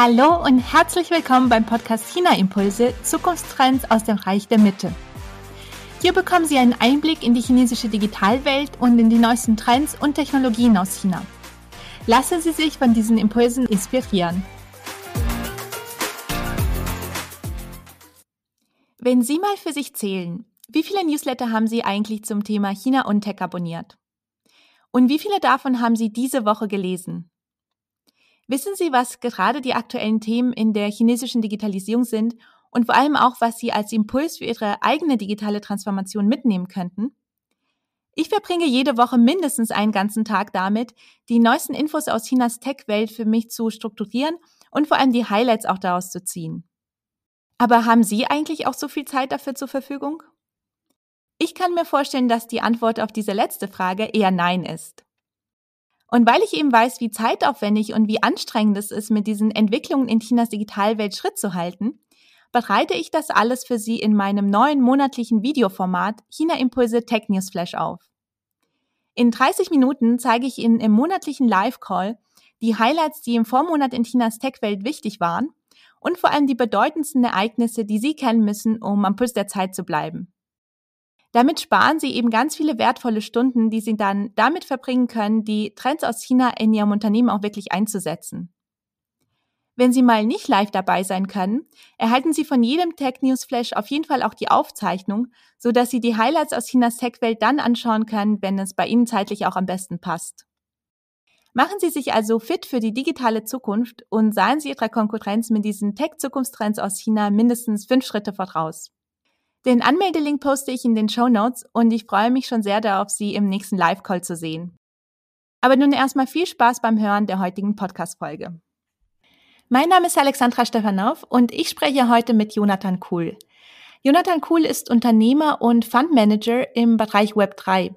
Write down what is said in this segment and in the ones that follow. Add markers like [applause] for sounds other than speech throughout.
Hallo und herzlich willkommen beim Podcast China Impulse Zukunftstrends aus dem Reich der Mitte. Hier bekommen Sie einen Einblick in die chinesische Digitalwelt und in die neuesten Trends und Technologien aus China. Lassen Sie sich von diesen Impulsen inspirieren. Wenn Sie mal für sich zählen, wie viele Newsletter haben Sie eigentlich zum Thema China und Tech abonniert? Und wie viele davon haben Sie diese Woche gelesen? Wissen Sie, was gerade die aktuellen Themen in der chinesischen Digitalisierung sind und vor allem auch, was Sie als Impuls für Ihre eigene digitale Transformation mitnehmen könnten? Ich verbringe jede Woche mindestens einen ganzen Tag damit, die neuesten Infos aus Chinas Tech-Welt für mich zu strukturieren und vor allem die Highlights auch daraus zu ziehen. Aber haben Sie eigentlich auch so viel Zeit dafür zur Verfügung? Ich kann mir vorstellen, dass die Antwort auf diese letzte Frage eher Nein ist. Und weil ich eben weiß, wie zeitaufwendig und wie anstrengend es ist, mit diesen Entwicklungen in Chinas Digitalwelt Schritt zu halten, bereite ich das alles für Sie in meinem neuen monatlichen Videoformat China Impulse Tech News Flash auf. In 30 Minuten zeige ich Ihnen im monatlichen Live-Call die Highlights, die im Vormonat in Chinas Tech-Welt wichtig waren und vor allem die bedeutendsten Ereignisse, die Sie kennen müssen, um am Puls der Zeit zu bleiben. Damit sparen sie eben ganz viele wertvolle Stunden, die sie dann damit verbringen können, die Trends aus China in ihrem Unternehmen auch wirklich einzusetzen. Wenn Sie mal nicht live dabei sein können, erhalten Sie von jedem Tech News Flash auf jeden Fall auch die Aufzeichnung, so dass Sie die Highlights aus Chinas Tech-Welt dann anschauen können, wenn es bei Ihnen zeitlich auch am besten passt. Machen Sie sich also fit für die digitale Zukunft und seien Sie Ihrer Konkurrenz mit diesen Tech-Zukunftstrends aus China mindestens fünf Schritte voraus. Den Anmeldelink poste ich in den Show Notes und ich freue mich schon sehr darauf, Sie im nächsten Live-Call zu sehen. Aber nun erstmal viel Spaß beim Hören der heutigen Podcast-Folge. Mein Name ist Alexandra Stefanow und ich spreche heute mit Jonathan Kuhl. Jonathan Kuhl ist Unternehmer und Fundmanager im Bereich Web3.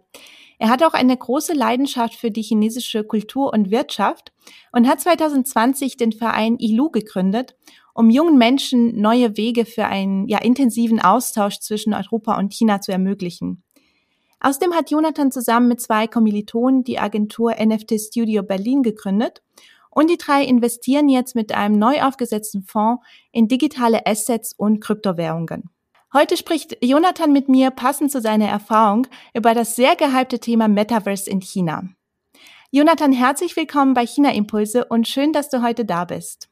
Er hat auch eine große Leidenschaft für die chinesische Kultur und Wirtschaft und hat 2020 den Verein ILU gegründet um jungen Menschen neue Wege für einen ja, intensiven Austausch zwischen Europa und China zu ermöglichen. Außerdem hat Jonathan zusammen mit zwei Kommilitonen die Agentur NFT Studio Berlin gegründet und die drei investieren jetzt mit einem neu aufgesetzten Fonds in digitale Assets und Kryptowährungen. Heute spricht Jonathan mit mir passend zu seiner Erfahrung über das sehr gehypte Thema Metaverse in China. Jonathan, herzlich willkommen bei China Impulse und schön, dass du heute da bist.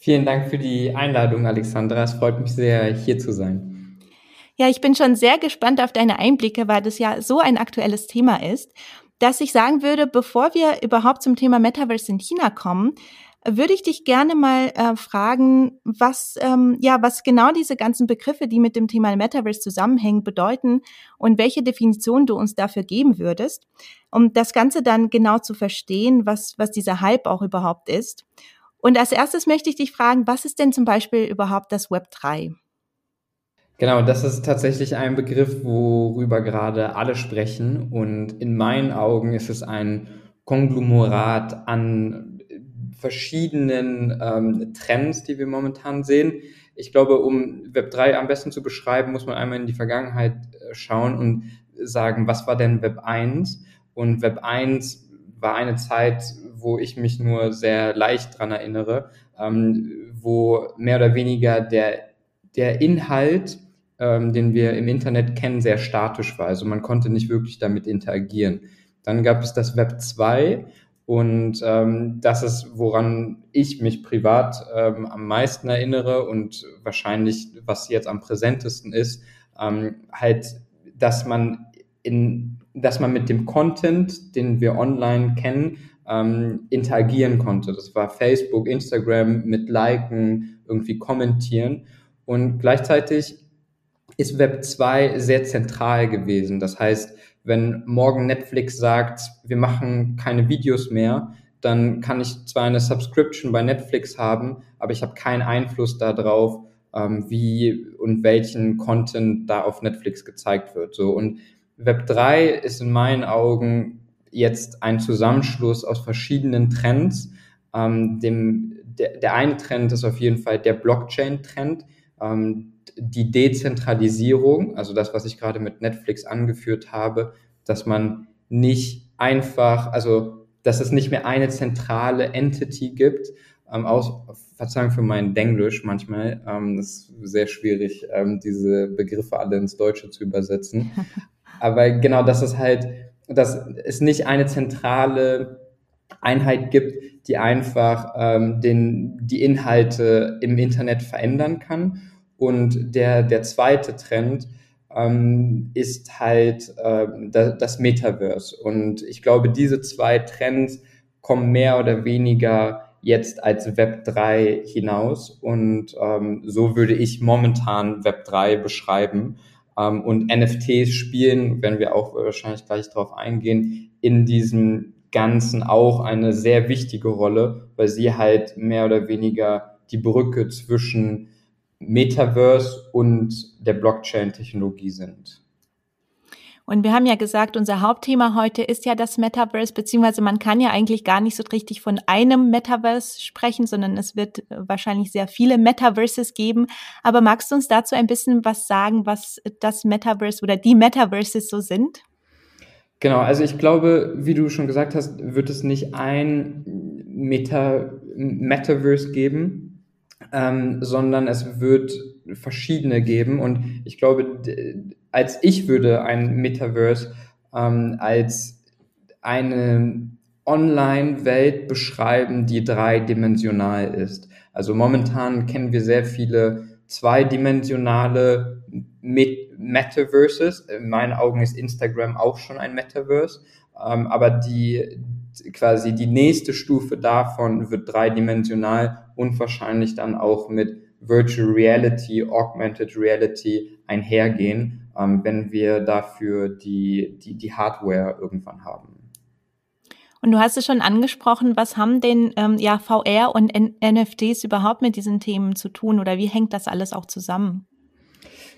Vielen Dank für die Einladung, Alexandra. Es freut mich sehr, hier zu sein. Ja, ich bin schon sehr gespannt auf deine Einblicke, weil das ja so ein aktuelles Thema ist, dass ich sagen würde, bevor wir überhaupt zum Thema Metaverse in China kommen, würde ich dich gerne mal äh, fragen, was ähm, ja was genau diese ganzen Begriffe, die mit dem Thema Metaverse zusammenhängen, bedeuten und welche Definition du uns dafür geben würdest, um das Ganze dann genau zu verstehen, was was dieser Hype auch überhaupt ist. Und als erstes möchte ich dich fragen, was ist denn zum Beispiel überhaupt das Web 3? Genau, das ist tatsächlich ein Begriff, worüber gerade alle sprechen. Und in meinen Augen ist es ein Konglomerat an verschiedenen ähm, Trends, die wir momentan sehen. Ich glaube, um Web 3 am besten zu beschreiben, muss man einmal in die Vergangenheit äh, schauen und sagen, was war denn Web 1? Und Web 1 war eine Zeit, wo ich mich nur sehr leicht dran erinnere, ähm, wo mehr oder weniger der, der Inhalt, ähm, den wir im Internet kennen, sehr statisch war. Also man konnte nicht wirklich damit interagieren. Dann gab es das Web 2 und ähm, das ist, woran ich mich privat ähm, am meisten erinnere und wahrscheinlich, was jetzt am präsentesten ist, ähm, halt, dass man in, dass man mit dem Content, den wir online kennen, ähm, interagieren konnte. Das war Facebook, Instagram mit Liken, irgendwie kommentieren. Und gleichzeitig ist Web 2 sehr zentral gewesen. Das heißt, wenn morgen Netflix sagt, wir machen keine Videos mehr, dann kann ich zwar eine Subscription bei Netflix haben, aber ich habe keinen Einfluss darauf, ähm, wie und welchen Content da auf Netflix gezeigt wird. So und Web 3 ist in meinen Augen jetzt ein Zusammenschluss aus verschiedenen Trends. Ähm, dem, der, der eine Trend ist auf jeden Fall der Blockchain-Trend, ähm, die Dezentralisierung, also das, was ich gerade mit Netflix angeführt habe, dass man nicht einfach, also dass es nicht mehr eine zentrale Entity gibt, ähm, aus, Verzeihung für meinen Denglisch manchmal. Ähm, das ist sehr schwierig, ähm, diese Begriffe alle ins Deutsche zu übersetzen. [laughs] Aber genau, dass es halt, dass es nicht eine zentrale Einheit gibt, die einfach ähm, den, die Inhalte im Internet verändern kann. Und der, der zweite Trend ähm, ist halt äh, das Metaverse. Und ich glaube, diese zwei Trends kommen mehr oder weniger jetzt als Web 3 hinaus. Und ähm, so würde ich momentan Web 3 beschreiben. Ähm, und NFTs spielen, wenn wir auch wahrscheinlich gleich darauf eingehen, in diesem Ganzen auch eine sehr wichtige Rolle, weil sie halt mehr oder weniger die Brücke zwischen Metaverse und der Blockchain-Technologie sind. Und wir haben ja gesagt, unser Hauptthema heute ist ja das Metaverse, beziehungsweise man kann ja eigentlich gar nicht so richtig von einem Metaverse sprechen, sondern es wird wahrscheinlich sehr viele Metaverses geben. Aber magst du uns dazu ein bisschen was sagen, was das Metaverse oder die Metaverses so sind? Genau, also ich glaube, wie du schon gesagt hast, wird es nicht ein Meta Metaverse geben, ähm, sondern es wird verschiedene geben. Und ich glaube, als ich würde ein Metaverse ähm, als eine Online-Welt beschreiben, die dreidimensional ist. Also momentan kennen wir sehr viele zweidimensionale Met Metaverses. In meinen Augen ist Instagram auch schon ein Metaverse. Ähm, aber die quasi die nächste Stufe davon wird dreidimensional und wahrscheinlich dann auch mit Virtual Reality, Augmented Reality einhergehen, ähm, wenn wir dafür die, die, die Hardware irgendwann haben. Und du hast es schon angesprochen, was haben denn ähm, ja VR und N NFTs überhaupt mit diesen Themen zu tun oder wie hängt das alles auch zusammen?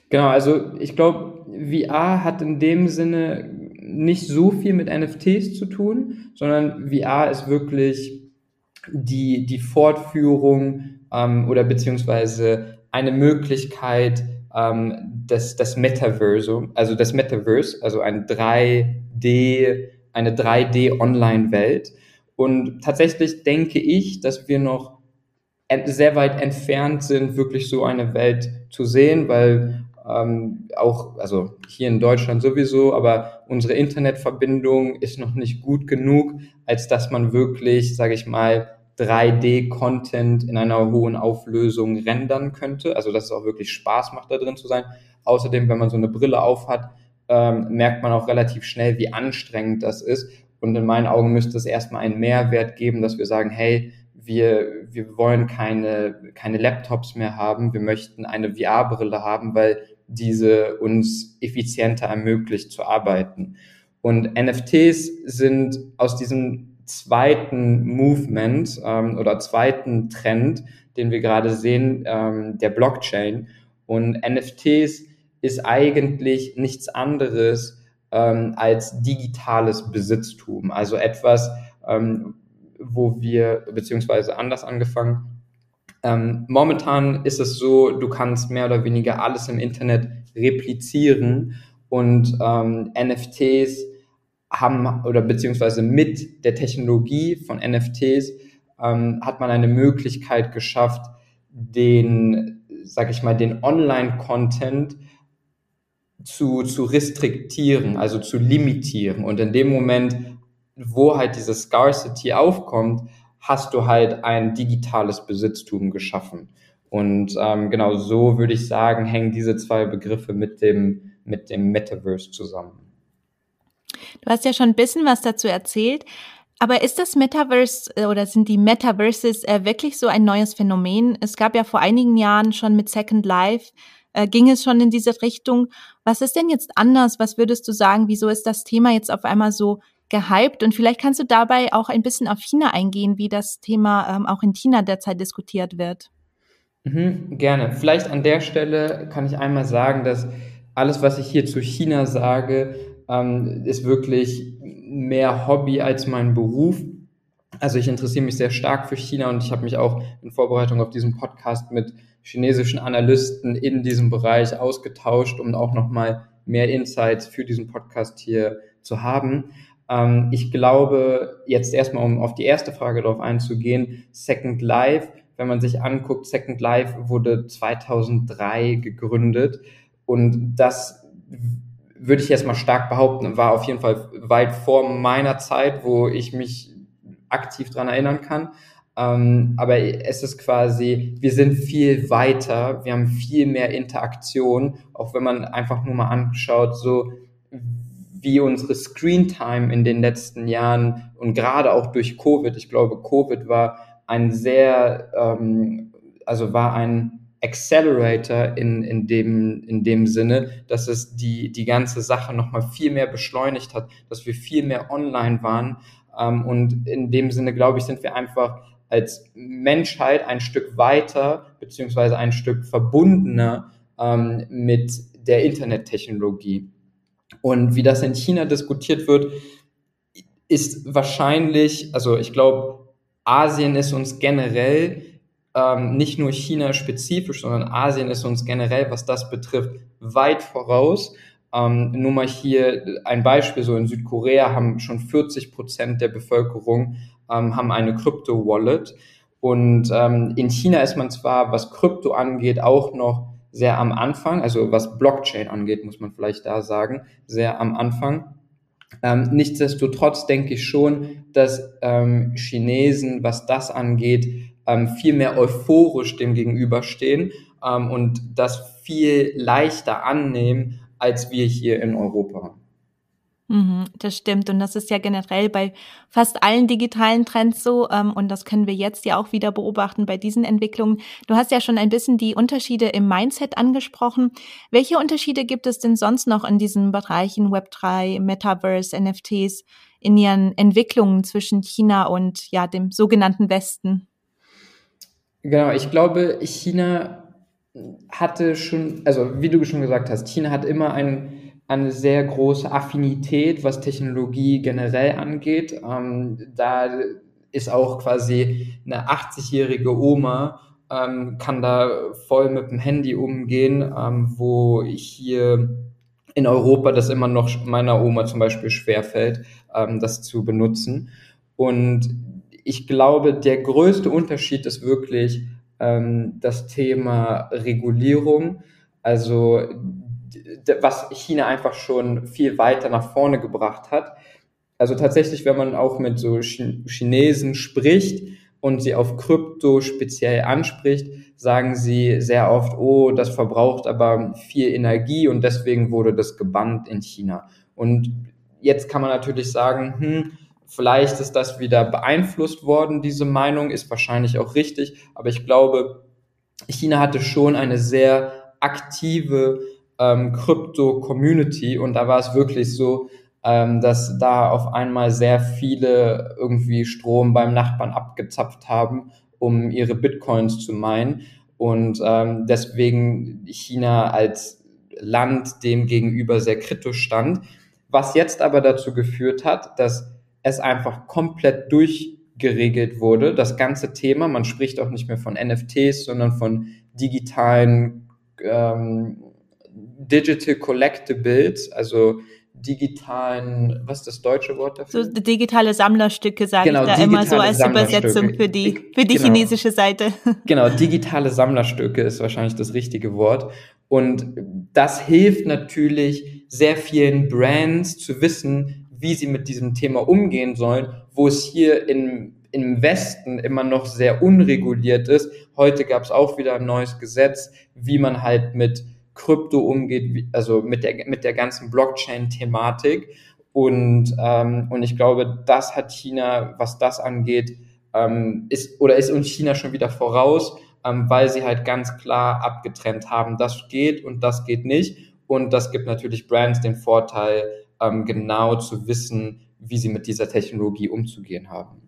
Genau, also ich glaube, VR hat in dem Sinne nicht so viel mit NFTs zu tun, sondern VR ist wirklich die, die Fortführung ähm, oder beziehungsweise eine Möglichkeit, ähm, das, das Metaversum, also das Metaverse, also ein 3D, eine 3D-Online-Welt. Und tatsächlich denke ich, dass wir noch sehr weit entfernt sind, wirklich so eine Welt zu sehen, weil ähm, auch, also hier in Deutschland sowieso, aber unsere Internetverbindung ist noch nicht gut genug, als dass man wirklich, sage ich mal, 3D-Content in einer hohen Auflösung rendern könnte. Also dass es auch wirklich Spaß macht, da drin zu sein. Außerdem, wenn man so eine Brille aufhat, ähm, merkt man auch relativ schnell, wie anstrengend das ist. Und in meinen Augen müsste es erstmal einen Mehrwert geben, dass wir sagen, hey, wir, wir wollen keine, keine Laptops mehr haben, wir möchten eine VR-Brille haben, weil diese uns effizienter ermöglicht zu arbeiten. Und NFTs sind aus diesem zweiten Movement ähm, oder zweiten Trend, den wir gerade sehen, ähm, der Blockchain. Und NFTs ist eigentlich nichts anderes ähm, als digitales Besitztum. Also etwas, ähm, wo wir, beziehungsweise anders angefangen, ähm, momentan ist es so, du kannst mehr oder weniger alles im Internet replizieren und ähm, NFTs haben oder beziehungsweise mit der Technologie von NFTs ähm, hat man eine Möglichkeit geschafft, den, sag ich mal, den Online-Content zu, zu restriktieren, also zu limitieren. Und in dem Moment, wo halt diese Scarcity aufkommt, hast du halt ein digitales Besitztum geschaffen. Und ähm, genau so würde ich sagen, hängen diese zwei Begriffe mit dem, mit dem Metaverse zusammen. Du hast ja schon ein bisschen was dazu erzählt. Aber ist das Metaverse äh, oder sind die Metaverses äh, wirklich so ein neues Phänomen? Es gab ja vor einigen Jahren schon mit Second Life, äh, ging es schon in diese Richtung. Was ist denn jetzt anders? Was würdest du sagen? Wieso ist das Thema jetzt auf einmal so gehypt? Und vielleicht kannst du dabei auch ein bisschen auf China eingehen, wie das Thema ähm, auch in China derzeit diskutiert wird. Mhm, gerne. Vielleicht an der Stelle kann ich einmal sagen, dass alles, was ich hier zu China sage, ähm, ist wirklich mehr Hobby als mein Beruf. Also ich interessiere mich sehr stark für China und ich habe mich auch in Vorbereitung auf diesen Podcast mit chinesischen Analysten in diesem Bereich ausgetauscht, um auch nochmal mehr Insights für diesen Podcast hier zu haben. Ähm, ich glaube, jetzt erstmal, um auf die erste Frage darauf einzugehen, Second Life, wenn man sich anguckt, Second Life wurde 2003 gegründet und das würde ich jetzt mal stark behaupten, war auf jeden Fall weit vor meiner Zeit, wo ich mich aktiv dran erinnern kann. Ähm, aber es ist quasi, wir sind viel weiter, wir haben viel mehr Interaktion, auch wenn man einfach nur mal anschaut, so wie unsere Screen Time in den letzten Jahren und gerade auch durch Covid, ich glaube, Covid war ein sehr, ähm, also war ein Accelerator in, in, dem, in dem Sinne, dass es die, die ganze Sache nochmal viel mehr beschleunigt hat, dass wir viel mehr online waren. Ähm, und in dem Sinne, glaube ich, sind wir einfach als Menschheit ein Stück weiter, beziehungsweise ein Stück verbundener ähm, mit der Internettechnologie. Und wie das in China diskutiert wird, ist wahrscheinlich, also ich glaube, Asien ist uns generell, ähm, nicht nur China spezifisch, sondern Asien ist uns generell, was das betrifft, weit voraus. Ähm, nur mal hier ein Beispiel, so in Südkorea haben schon 40 Prozent der Bevölkerung ähm, haben eine Krypto-Wallet. Und ähm, in China ist man zwar, was Krypto angeht, auch noch sehr am Anfang, also was Blockchain angeht, muss man vielleicht da sagen, sehr am Anfang. Ähm, nichtsdestotrotz denke ich schon, dass ähm, Chinesen, was das angeht, ähm, viel mehr euphorisch dem gegenüberstehen ähm, und das viel leichter annehmen, als wir hier in Europa. Mhm, das stimmt. Und das ist ja generell bei fast allen digitalen Trends so. Ähm, und das können wir jetzt ja auch wieder beobachten bei diesen Entwicklungen. Du hast ja schon ein bisschen die Unterschiede im Mindset angesprochen. Welche Unterschiede gibt es denn sonst noch in diesen Bereichen Web3, Metaverse, NFTs in ihren Entwicklungen zwischen China und ja, dem sogenannten Westen? Genau, ich glaube, China hatte schon, also wie du schon gesagt hast, China hat immer einen eine sehr große Affinität, was Technologie generell angeht. Ähm, da ist auch quasi eine 80-jährige Oma, ähm, kann da voll mit dem Handy umgehen, ähm, wo hier in Europa das immer noch meiner Oma zum Beispiel schwerfällt, ähm, das zu benutzen. Und ich glaube, der größte Unterschied ist wirklich ähm, das Thema Regulierung. Also was China einfach schon viel weiter nach vorne gebracht hat. Also tatsächlich, wenn man auch mit so Chinesen spricht und sie auf Krypto speziell anspricht, sagen sie sehr oft, oh, das verbraucht aber viel Energie und deswegen wurde das gebannt in China. Und jetzt kann man natürlich sagen, hm, vielleicht ist das wieder beeinflusst worden, diese Meinung, ist wahrscheinlich auch richtig, aber ich glaube, China hatte schon eine sehr aktive ähm, Krypto-Community und da war es wirklich so, ähm, dass da auf einmal sehr viele irgendwie Strom beim Nachbarn abgezapft haben, um ihre Bitcoins zu meinen. Und ähm, deswegen China als Land dem gegenüber sehr kritisch stand, was jetzt aber dazu geführt hat, dass es einfach komplett durchgeregelt wurde, das ganze Thema. Man spricht auch nicht mehr von NFTs, sondern von digitalen ähm, Digital Collectibles, also digitalen, was ist das deutsche Wort dafür? So digitale Sammlerstücke sage genau, ich da immer so als Übersetzung für die, für die genau. chinesische Seite. [laughs] Genau, digitale Sammlerstücke ist wahrscheinlich das richtige Wort. Und das hilft natürlich sehr vielen Brands zu wissen, wie sie mit diesem Thema umgehen sollen, wo es hier in, im Westen immer noch sehr unreguliert ist. Heute gab es auch wieder ein neues Gesetz, wie man halt mit Krypto umgeht, also mit der, mit der ganzen Blockchain-Thematik. Und, ähm, und ich glaube, das hat China, was das angeht, ähm, ist oder ist uns China schon wieder voraus, ähm, weil sie halt ganz klar abgetrennt haben, das geht und das geht nicht. Und das gibt natürlich Brands den Vorteil, ähm, genau zu wissen, wie sie mit dieser Technologie umzugehen haben.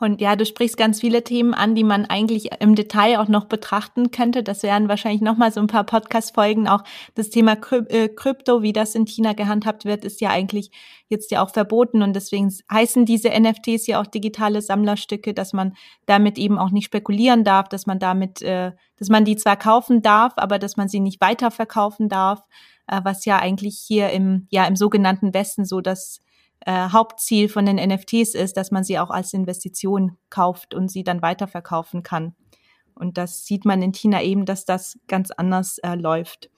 Und ja, du sprichst ganz viele Themen an, die man eigentlich im Detail auch noch betrachten könnte. Das wären wahrscheinlich nochmal so ein paar Podcast-Folgen. Auch das Thema äh, Krypto, wie das in China gehandhabt wird, ist ja eigentlich jetzt ja auch verboten. Und deswegen heißen diese NFTs ja auch digitale Sammlerstücke, dass man damit eben auch nicht spekulieren darf, dass man damit, äh, dass man die zwar kaufen darf, aber dass man sie nicht weiterverkaufen darf, äh, was ja eigentlich hier im, ja, im sogenannten Westen so das äh, Hauptziel von den NFTs ist, dass man sie auch als Investition kauft und sie dann weiterverkaufen kann. Und das sieht man in China eben, dass das ganz anders äh, läuft.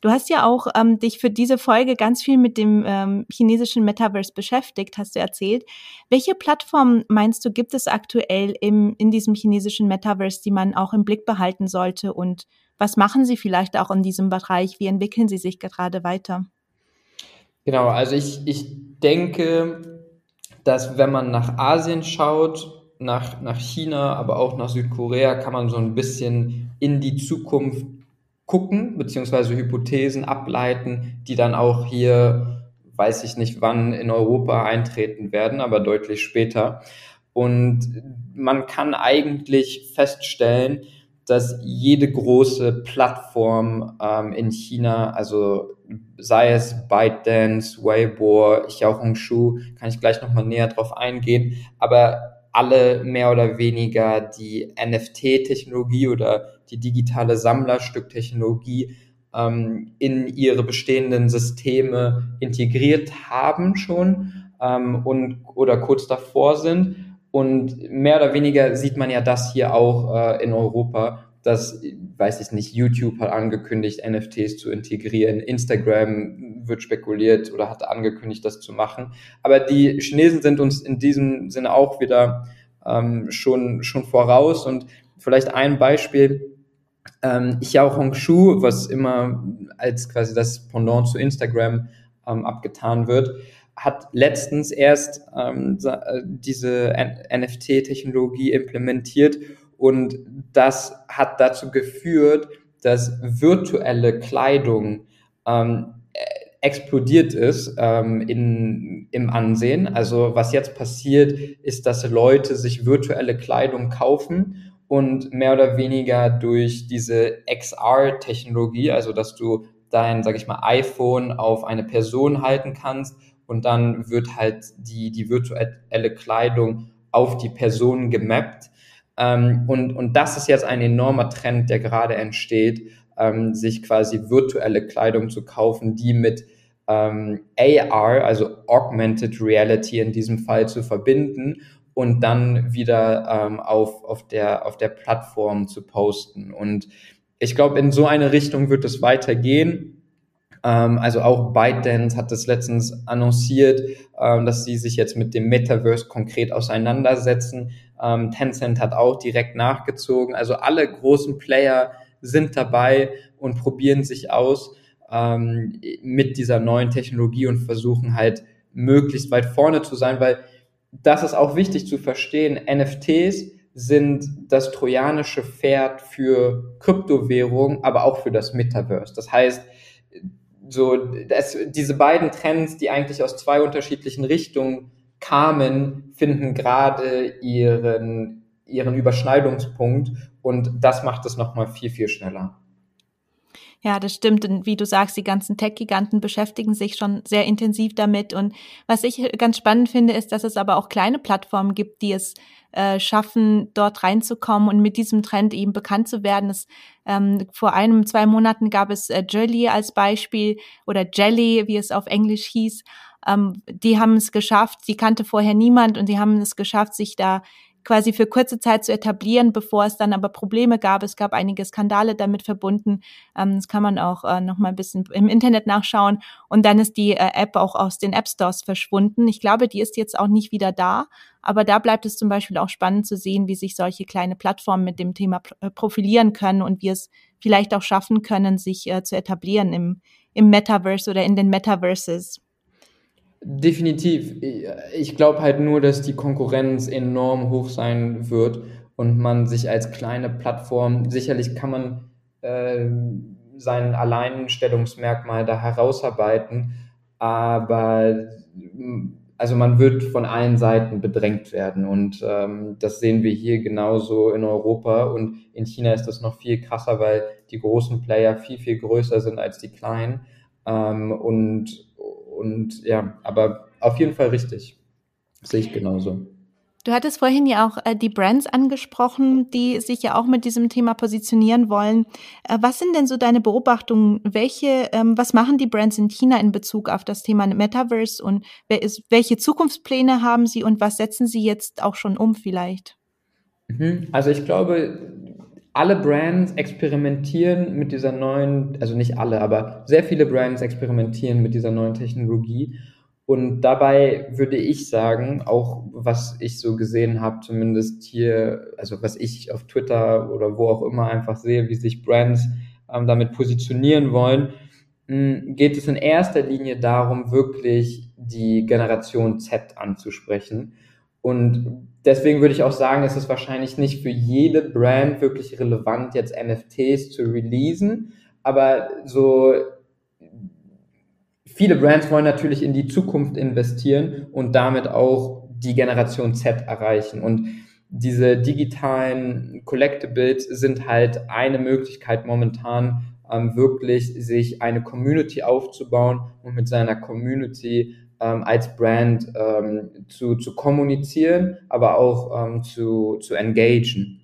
Du hast ja auch ähm, dich für diese Folge ganz viel mit dem ähm, chinesischen Metaverse beschäftigt, hast du erzählt. Welche Plattformen meinst du, gibt es aktuell im, in diesem chinesischen Metaverse, die man auch im Blick behalten sollte? Und was machen sie vielleicht auch in diesem Bereich? Wie entwickeln sie sich gerade weiter? Genau, also ich, ich denke, dass wenn man nach Asien schaut, nach, nach China, aber auch nach Südkorea kann man so ein bisschen in die Zukunft gucken, beziehungsweise Hypothesen ableiten, die dann auch hier, weiß ich nicht wann, in Europa eintreten werden, aber deutlich später. Und man kann eigentlich feststellen, dass jede große Plattform ähm, in China, also sei es ByteDance, Weibo, Xiaohongshu, kann ich gleich nochmal näher drauf eingehen, aber alle mehr oder weniger die NFT-Technologie oder die digitale Sammlerstück-Technologie ähm, in ihre bestehenden Systeme integriert haben schon ähm, und oder kurz davor sind. Und mehr oder weniger sieht man ja das hier auch äh, in Europa, dass, weiß ich nicht, YouTube hat angekündigt, NFTs zu integrieren, Instagram wird spekuliert oder hat angekündigt, das zu machen. Aber die Chinesen sind uns in diesem Sinne auch wieder ähm, schon, schon voraus. Und vielleicht ein Beispiel, ähm, Xiao Hongshu, was immer als quasi das Pendant zu Instagram ähm, abgetan wird, hat letztens erst ähm, äh, diese NFT-Technologie implementiert und das hat dazu geführt, dass virtuelle Kleidung ähm, explodiert ist ähm, in, im Ansehen. Also was jetzt passiert, ist, dass Leute sich virtuelle Kleidung kaufen und mehr oder weniger durch diese XR-Technologie, also dass du dein, sag ich mal, iPhone auf eine Person halten kannst und dann wird halt die, die virtuelle Kleidung auf die Person gemappt. Ähm, und, und das ist jetzt ein enormer Trend, der gerade entsteht ähm, sich quasi virtuelle Kleidung zu kaufen, die mit ähm, AR, also Augmented Reality in diesem Fall zu verbinden und dann wieder ähm, auf, auf, der, auf der Plattform zu posten. Und ich glaube, in so eine Richtung wird es weitergehen. Ähm, also auch ByteDance hat das letztens annonciert, ähm, dass sie sich jetzt mit dem Metaverse konkret auseinandersetzen. Ähm, Tencent hat auch direkt nachgezogen. Also alle großen Player sind dabei und probieren sich aus ähm, mit dieser neuen Technologie und versuchen halt möglichst weit vorne zu sein, weil das ist auch wichtig zu verstehen. NFTs sind das trojanische Pferd für Kryptowährung, aber auch für das Metaverse. Das heißt, so das, diese beiden Trends, die eigentlich aus zwei unterschiedlichen Richtungen kamen, finden gerade ihren ihren Überschneidungspunkt und das macht es nochmal viel, viel schneller. Ja, das stimmt. Und wie du sagst, die ganzen Tech-Giganten beschäftigen sich schon sehr intensiv damit. Und was ich ganz spannend finde, ist, dass es aber auch kleine Plattformen gibt, die es äh, schaffen, dort reinzukommen und mit diesem Trend eben bekannt zu werden. Es, ähm, vor einem, zwei Monaten gab es äh, Jelly als Beispiel oder Jelly, wie es auf Englisch hieß. Ähm, die haben es geschafft, sie kannte vorher niemand und die haben es geschafft, sich da quasi für kurze Zeit zu etablieren, bevor es dann aber Probleme gab. Es gab einige Skandale damit verbunden. Ähm, das kann man auch äh, noch mal ein bisschen im Internet nachschauen. Und dann ist die äh, App auch aus den App Stores verschwunden. Ich glaube, die ist jetzt auch nicht wieder da. Aber da bleibt es zum Beispiel auch spannend zu sehen, wie sich solche kleine Plattformen mit dem Thema äh, profilieren können und wie es vielleicht auch schaffen können, sich äh, zu etablieren im, im Metaverse oder in den Metaverses. Definitiv. Ich glaube halt nur, dass die Konkurrenz enorm hoch sein wird und man sich als kleine Plattform, sicherlich kann man äh, sein Alleinstellungsmerkmal da herausarbeiten, aber also man wird von allen Seiten bedrängt werden und ähm, das sehen wir hier genauso in Europa und in China ist das noch viel krasser, weil die großen Player viel, viel größer sind als die kleinen ähm, und und ja, aber auf jeden Fall richtig. sehe ich genauso. Du hattest vorhin ja auch äh, die Brands angesprochen, die sich ja auch mit diesem Thema positionieren wollen. Äh, was sind denn so deine Beobachtungen? Welche, ähm, was machen die Brands in China in Bezug auf das Thema Metaverse und ist, welche Zukunftspläne haben sie und was setzen sie jetzt auch schon um vielleicht? Mhm. Also ich glaube, alle Brands experimentieren mit dieser neuen, also nicht alle, aber sehr viele Brands experimentieren mit dieser neuen Technologie und dabei würde ich sagen, auch was ich so gesehen habe, zumindest hier, also was ich auf Twitter oder wo auch immer einfach sehe, wie sich Brands ähm, damit positionieren wollen, mh, hm, geht es in erster Linie darum, wirklich die Generation Z anzusprechen. Und deswegen würde ich auch sagen, es ist wahrscheinlich nicht für jede Brand wirklich relevant, jetzt NFTs zu releasen. Aber so viele Brands wollen natürlich in die Zukunft investieren und damit auch die Generation Z erreichen. Und diese digitalen Collectibles sind halt eine Möglichkeit momentan, ähm, wirklich sich eine Community aufzubauen und mit seiner Community ähm, als Brand ähm, zu, zu kommunizieren, aber auch ähm, zu, zu engagen.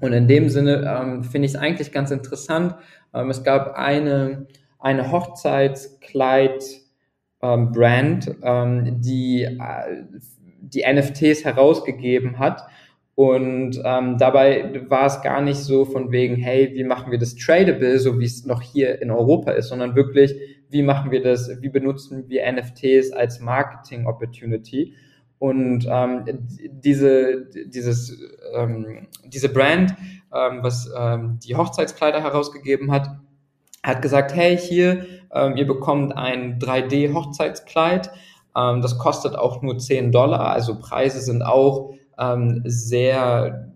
Und in dem Sinne ähm, finde ich es eigentlich ganz interessant. Ähm, es gab eine eine Hochzeitskleid-Brand, ähm, die äh, die NFTs herausgegeben hat. Und ähm, dabei war es gar nicht so von wegen, hey, wie machen wir das tradable, so wie es noch hier in Europa ist, sondern wirklich, wie machen wir das, wie benutzen wir NFTs als Marketing Opportunity. Und ähm, diese, dieses, ähm, diese Brand, ähm, was ähm, die Hochzeitskleider herausgegeben hat, hat gesagt, hey, hier, ähm, ihr bekommt ein 3D-Hochzeitskleid. Ähm, das kostet auch nur 10 Dollar. Also Preise sind auch ähm, sehr,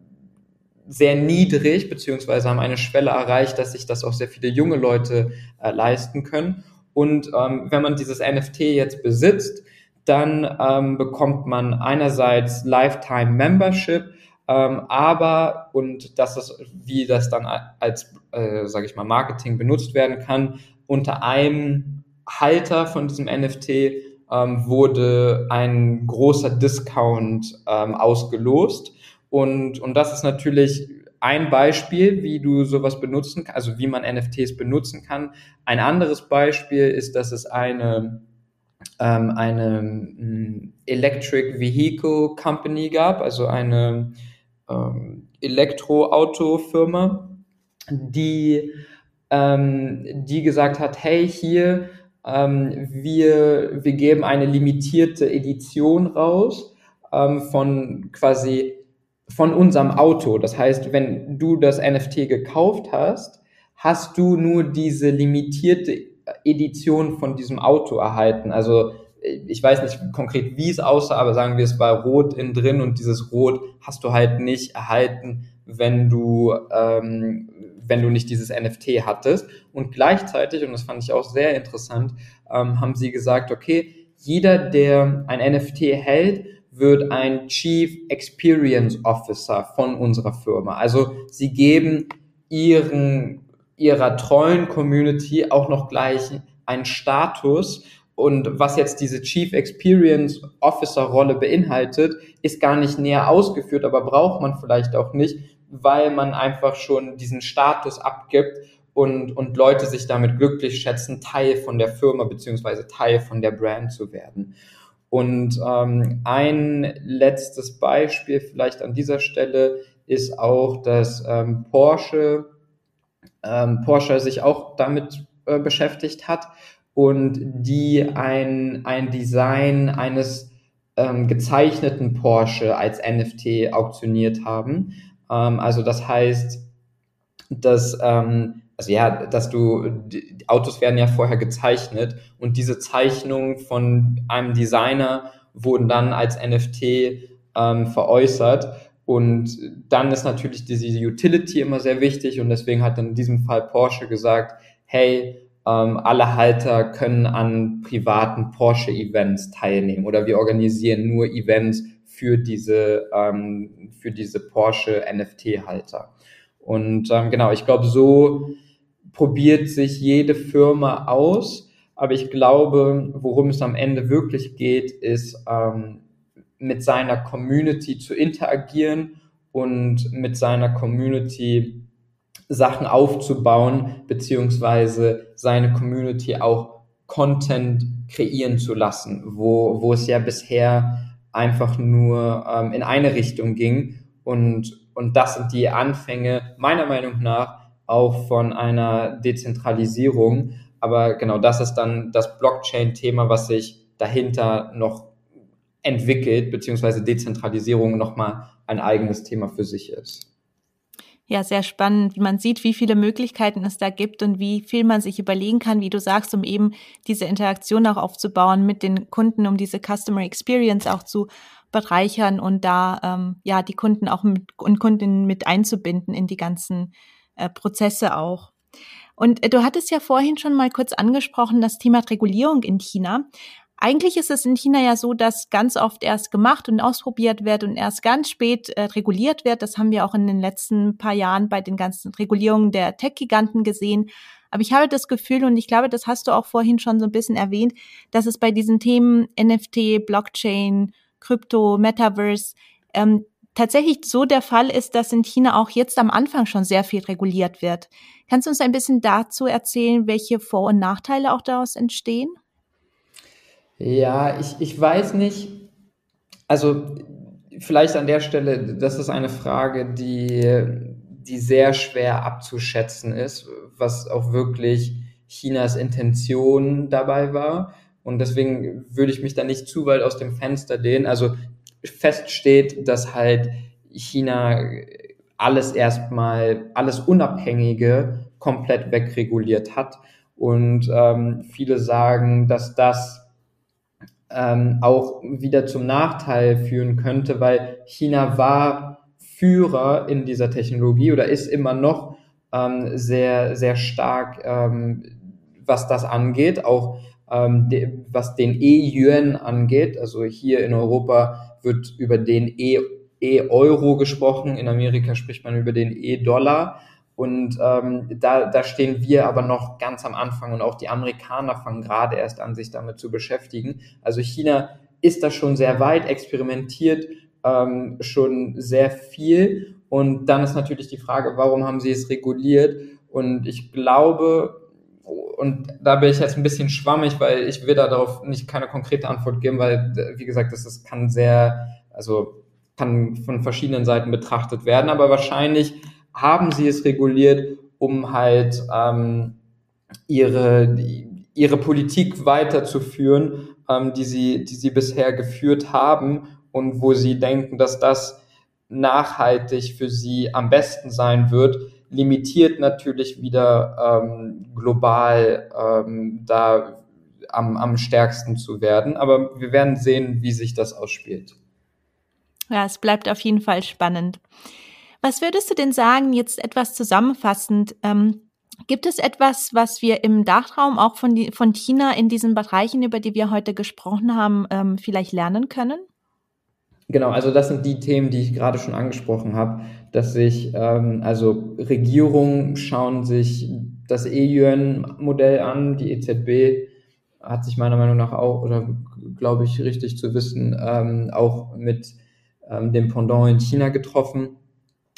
sehr niedrig, beziehungsweise haben eine Schwelle erreicht, dass sich das auch sehr viele junge Leute äh, leisten können. Und ähm, wenn man dieses NFT jetzt besitzt, dann ähm, bekommt man einerseits Lifetime Membership, ähm, aber, und das ist, wie das dann als, äh, sage ich mal, Marketing benutzt werden kann, unter einem Halter von diesem NFT ähm, wurde ein großer Discount ähm, ausgelost. Und, und das ist natürlich ein Beispiel, wie du sowas benutzen also wie man NFTs benutzen kann. Ein anderes Beispiel ist, dass es eine, ähm, eine mm, Electric Vehicle Company gab, also eine ähm, Elektroautofirma, die, ähm, die gesagt hat, hey, hier, ähm, wir, wir geben eine limitierte Edition raus ähm, von quasi von unserem Auto. Das heißt, wenn du das NFT gekauft hast, hast du nur diese limitierte Edition von diesem Auto erhalten. Also ich weiß nicht konkret, wie es aussah, aber sagen wir, es war rot innen drin und dieses Rot hast du halt nicht erhalten, wenn du, ähm, wenn du nicht dieses NFT hattest. Und gleichzeitig, und das fand ich auch sehr interessant, ähm, haben sie gesagt, okay, jeder, der ein NFT hält, wird ein Chief Experience Officer von unserer Firma. Also sie geben ihren, ihrer treuen Community auch noch gleich einen Status und was jetzt diese Chief Experience Officer Rolle beinhaltet, ist gar nicht näher ausgeführt, aber braucht man vielleicht auch nicht, weil man einfach schon diesen Status abgibt und, und Leute sich damit glücklich schätzen, Teil von der Firma beziehungsweise Teil von der Brand zu werden. Und ähm, ein letztes Beispiel vielleicht an dieser Stelle ist auch, dass ähm, Porsche, ähm, Porsche sich auch damit äh, beschäftigt hat und die ein, ein Design eines ähm, gezeichneten Porsche als NFT auktioniert haben. Ähm, also das heißt, dass, ähm, also ja, dass du, die Autos werden ja vorher gezeichnet und diese Zeichnungen von einem Designer wurden dann als NFT ähm, veräußert. Und dann ist natürlich diese Utility immer sehr wichtig und deswegen hat in diesem Fall Porsche gesagt, hey, ähm, alle Halter können an privaten Porsche-Events teilnehmen oder wir organisieren nur Events für diese, ähm, für diese Porsche NFT-Halter. Und ähm, genau, ich glaube, so probiert sich jede Firma aus. Aber ich glaube, worum es am Ende wirklich geht, ist ähm, mit seiner Community zu interagieren und mit seiner Community Sachen aufzubauen, beziehungsweise seine Community auch Content kreieren zu lassen, wo, wo es ja bisher einfach nur ähm, in eine Richtung ging. Und, und das sind die Anfänge meiner Meinung nach auch von einer Dezentralisierung. Aber genau das ist dann das Blockchain-Thema, was sich dahinter noch entwickelt, beziehungsweise Dezentralisierung nochmal ein eigenes Thema für sich ist. Ja, sehr spannend, man sieht, wie viele Möglichkeiten es da gibt und wie viel man sich überlegen kann, wie du sagst, um eben diese Interaktion auch aufzubauen mit den Kunden, um diese Customer Experience auch zu bereichern und da ähm, ja die Kunden auch mit, und Kundinnen mit einzubinden in die ganzen äh, Prozesse auch. Und äh, du hattest ja vorhin schon mal kurz angesprochen, das Thema Regulierung in China. Eigentlich ist es in China ja so, dass ganz oft erst gemacht und ausprobiert wird und erst ganz spät äh, reguliert wird. Das haben wir auch in den letzten paar Jahren bei den ganzen Regulierungen der Tech-Giganten gesehen. Aber ich habe das Gefühl, und ich glaube, das hast du auch vorhin schon so ein bisschen erwähnt, dass es bei diesen Themen NFT, Blockchain, Krypto, Metaverse ähm, tatsächlich so der Fall ist, dass in China auch jetzt am Anfang schon sehr viel reguliert wird. Kannst du uns ein bisschen dazu erzählen, welche Vor- und Nachteile auch daraus entstehen? Ja, ich, ich weiß nicht. Also vielleicht an der Stelle, das ist eine Frage, die, die sehr schwer abzuschätzen ist, was auch wirklich Chinas Intention dabei war. Und deswegen würde ich mich da nicht zu weit aus dem Fenster lehnen. Also fest steht, dass halt China alles erstmal, alles Unabhängige komplett wegreguliert hat. Und ähm, viele sagen, dass das ähm, auch wieder zum Nachteil führen könnte, weil China war Führer in dieser Technologie oder ist immer noch ähm, sehr, sehr stark, ähm, was das angeht, auch ähm, de, was den E-Yuan angeht. Also hier in Europa wird über den E- E-Euro gesprochen, in Amerika spricht man über den E-Dollar. Und ähm, da, da stehen wir aber noch ganz am Anfang und auch die Amerikaner fangen gerade erst an, sich damit zu beschäftigen. Also China ist da schon sehr weit, experimentiert ähm, schon sehr viel. Und dann ist natürlich die Frage, warum haben sie es reguliert? Und ich glaube, und da bin ich jetzt ein bisschen schwammig, weil ich will darauf nicht keine konkrete Antwort geben, weil, wie gesagt, das ist, kann sehr, also kann von verschiedenen Seiten betrachtet werden, aber wahrscheinlich haben sie es reguliert, um halt ähm, ihre, ihre Politik weiterzuführen, ähm, die, sie, die sie bisher geführt haben und wo sie denken, dass das nachhaltig für sie am besten sein wird, limitiert natürlich wieder ähm, global ähm, da am, am stärksten zu werden. Aber wir werden sehen, wie sich das ausspielt. Ja, es bleibt auf jeden Fall spannend. Was würdest du denn sagen, jetzt etwas zusammenfassend? Ähm, gibt es etwas, was wir im Dachraum auch von, die, von China in diesen Bereichen, über die wir heute gesprochen haben, ähm, vielleicht lernen können? Genau, also das sind die Themen, die ich gerade schon angesprochen habe, dass sich, ähm, also Regierungen schauen sich das E-Yuan-Modell an, die EZB hat sich meiner Meinung nach auch, oder glaube ich richtig zu wissen, ähm, auch mit ähm, dem Pendant in China getroffen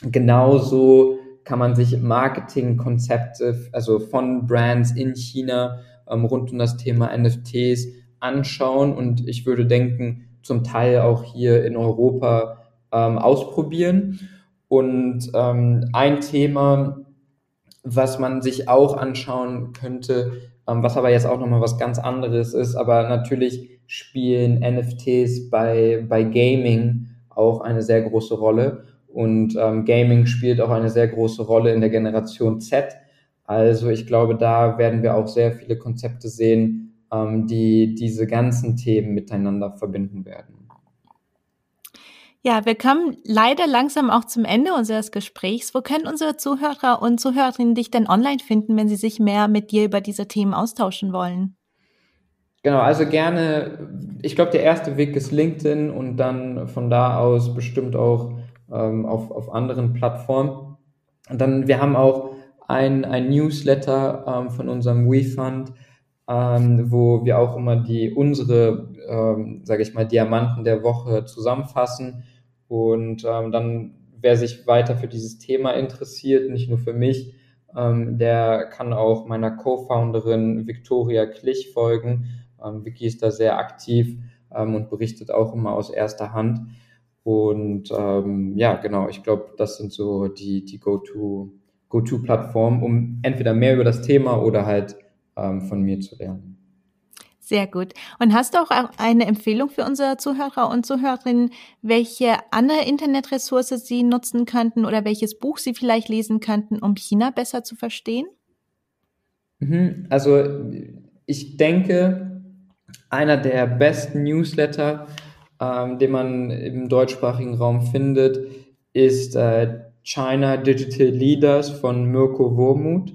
genauso kann man sich Marketingkonzepte, also von Brands in China ähm, rund um das Thema NFTs anschauen und ich würde denken, zum Teil auch hier in Europa ähm, ausprobieren. Und ähm, ein Thema, was man sich auch anschauen könnte, ähm, was aber jetzt auch nochmal was ganz anderes ist, aber natürlich spielen NFTs bei, bei Gaming auch eine sehr große Rolle. Und ähm, Gaming spielt auch eine sehr große Rolle in der Generation Z. Also ich glaube, da werden wir auch sehr viele Konzepte sehen, ähm, die diese ganzen Themen miteinander verbinden werden. Ja, wir kommen leider langsam auch zum Ende unseres Gesprächs. Wo können unsere Zuhörer und Zuhörerinnen dich denn online finden, wenn sie sich mehr mit dir über diese Themen austauschen wollen? Genau, also gerne, ich glaube, der erste Weg ist LinkedIn und dann von da aus bestimmt auch ähm, auf, auf anderen Plattformen. Und dann, wir haben auch ein, ein Newsletter ähm, von unserem WeFund, ähm, wo wir auch immer die unsere ähm, sage ich mal, Diamanten der Woche zusammenfassen. Und ähm, dann, wer sich weiter für dieses Thema interessiert, nicht nur für mich, ähm, der kann auch meiner Co-Founderin Victoria Klich folgen. Ähm, Vicky ist da sehr aktiv ähm, und berichtet auch immer aus erster Hand. Und ähm, ja, genau, ich glaube, das sind so die, die Go-To, Go-To-Plattformen, um entweder mehr über das Thema oder halt ähm, von mir zu lernen. Sehr gut. Und hast du auch eine Empfehlung für unsere Zuhörer und Zuhörerinnen, welche andere Internetressource sie nutzen könnten oder welches Buch sie vielleicht lesen könnten, um China besser zu verstehen? Mhm. Also ich denke, einer der besten Newsletter, ähm, den man im deutschsprachigen Raum findet, ist äh, China Digital Leaders von Mirko Wormuth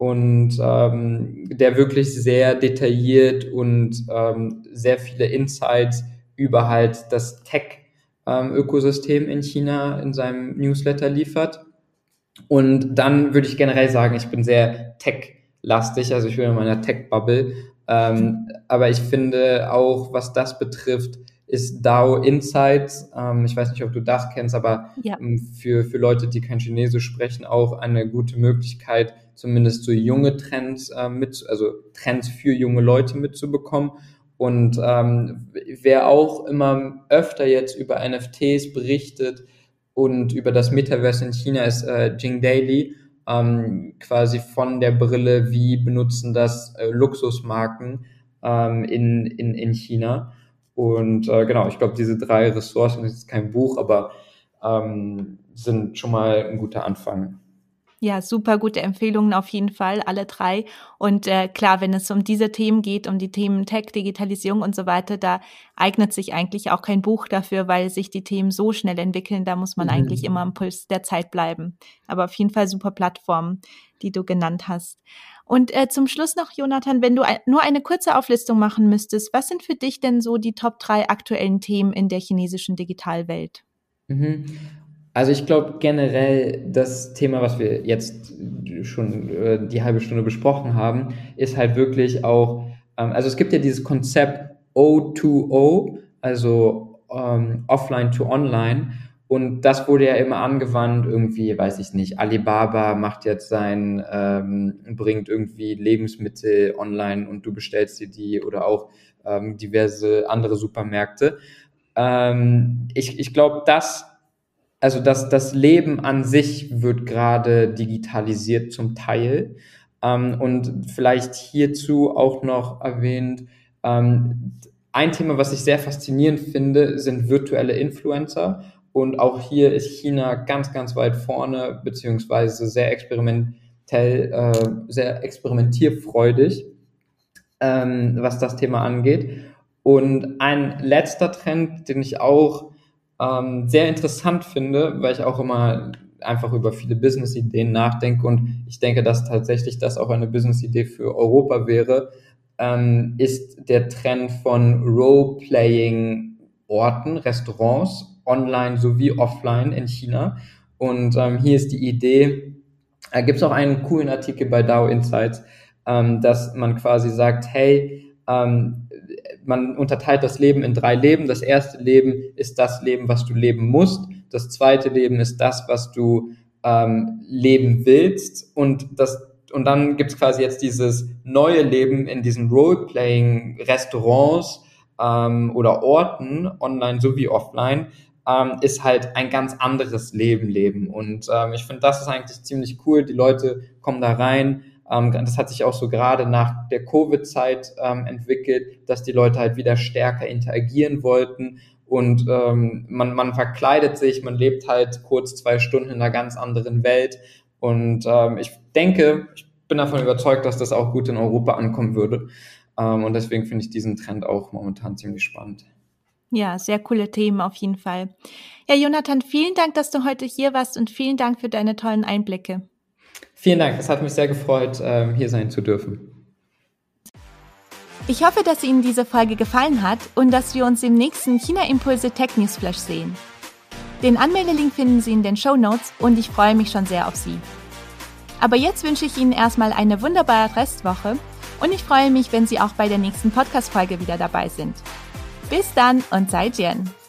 und ähm, der wirklich sehr detailliert und ähm, sehr viele Insights über halt das Tech-Ökosystem ähm, in China in seinem Newsletter liefert. Und dann würde ich generell sagen, ich bin sehr tech-lastig, also ich bin in meiner Tech-Bubble. Ähm, aber ich finde auch, was das betrifft, ist DAO Insights. Ähm, ich weiß nicht, ob du das kennst, aber ja. ähm, für, für Leute, die kein Chinesisch sprechen, auch eine gute Möglichkeit, zumindest so junge Trends äh, mit, also Trends für junge Leute mitzubekommen. Und ähm, wer auch immer öfter jetzt über NFTs berichtet und über das Metaverse in China ist äh, Jing Daily, ähm, quasi von der Brille, wie benutzen das äh, Luxusmarken ähm, in, in, in China. Und äh, genau, ich glaube, diese drei Ressourcen, das ist kein Buch, aber ähm, sind schon mal ein guter Anfang. Ja, super gute Empfehlungen auf jeden Fall, alle drei. Und äh, klar, wenn es um diese Themen geht, um die Themen Tech, Digitalisierung und so weiter, da eignet sich eigentlich auch kein Buch dafür, weil sich die Themen so schnell entwickeln. Da muss man mhm. eigentlich immer am Puls der Zeit bleiben. Aber auf jeden Fall super Plattformen, die du genannt hast. Und äh, zum Schluss noch, Jonathan, wenn du ein, nur eine kurze Auflistung machen müsstest, was sind für dich denn so die Top drei aktuellen Themen in der chinesischen Digitalwelt? Mhm. Also ich glaube generell das Thema, was wir jetzt schon äh, die halbe Stunde besprochen haben, ist halt wirklich auch, ähm, also es gibt ja dieses Konzept O2O, also ähm, Offline to Online. Und das wurde ja immer angewandt, irgendwie, weiß ich nicht, Alibaba macht jetzt sein, ähm, bringt irgendwie Lebensmittel online und du bestellst dir die oder auch ähm, diverse andere Supermärkte. Ähm, ich ich glaube, das, also das, das Leben an sich wird gerade digitalisiert zum Teil. Ähm, und vielleicht hierzu auch noch erwähnt, ähm, ein Thema, was ich sehr faszinierend finde, sind virtuelle Influencer. Und auch hier ist China ganz, ganz weit vorne, beziehungsweise sehr experimentell, äh, sehr experimentierfreudig, ähm, was das Thema angeht. Und ein letzter Trend, den ich auch ähm, sehr interessant finde, weil ich auch immer einfach über viele Business-Ideen nachdenke und ich denke, dass tatsächlich das auch eine Business-Idee für Europa wäre, ähm, ist der Trend von Role-Playing-Orten, Restaurants online sowie offline in China. Und ähm, hier ist die Idee, da gibt es auch einen coolen Artikel bei DAO Insights, ähm, dass man quasi sagt, hey, ähm, man unterteilt das Leben in drei Leben. Das erste Leben ist das Leben, was du leben musst. Das zweite Leben ist das, was du ähm, leben willst. Und das und dann gibt es quasi jetzt dieses neue Leben in diesen Role-Playing-Restaurants ähm, oder Orten, online sowie offline, ähm, ist halt ein ganz anderes Leben leben. Und ähm, ich finde, das ist eigentlich ziemlich cool. Die Leute kommen da rein. Ähm, das hat sich auch so gerade nach der Covid-Zeit ähm, entwickelt, dass die Leute halt wieder stärker interagieren wollten. Und ähm, man, man verkleidet sich, man lebt halt kurz zwei Stunden in einer ganz anderen Welt. Und ähm, ich denke, ich bin davon überzeugt, dass das auch gut in Europa ankommen würde. Ähm, und deswegen finde ich diesen Trend auch momentan ziemlich spannend. Ja, sehr coole Themen auf jeden Fall. Ja, Jonathan, vielen Dank, dass du heute hier warst und vielen Dank für deine tollen Einblicke. Vielen Dank, es hat mich sehr gefreut, ähm, hier sein zu dürfen. Ich hoffe, dass Ihnen diese Folge gefallen hat und dass wir uns im nächsten China Impulse Tech News Flash sehen. Den Anmeldelink finden Sie in den Show Notes und ich freue mich schon sehr auf Sie. Aber jetzt wünsche ich Ihnen erstmal eine wunderbare Restwoche und ich freue mich, wenn Sie auch bei der nächsten Podcast-Folge wieder dabei sind. Bis dann und sei Jen.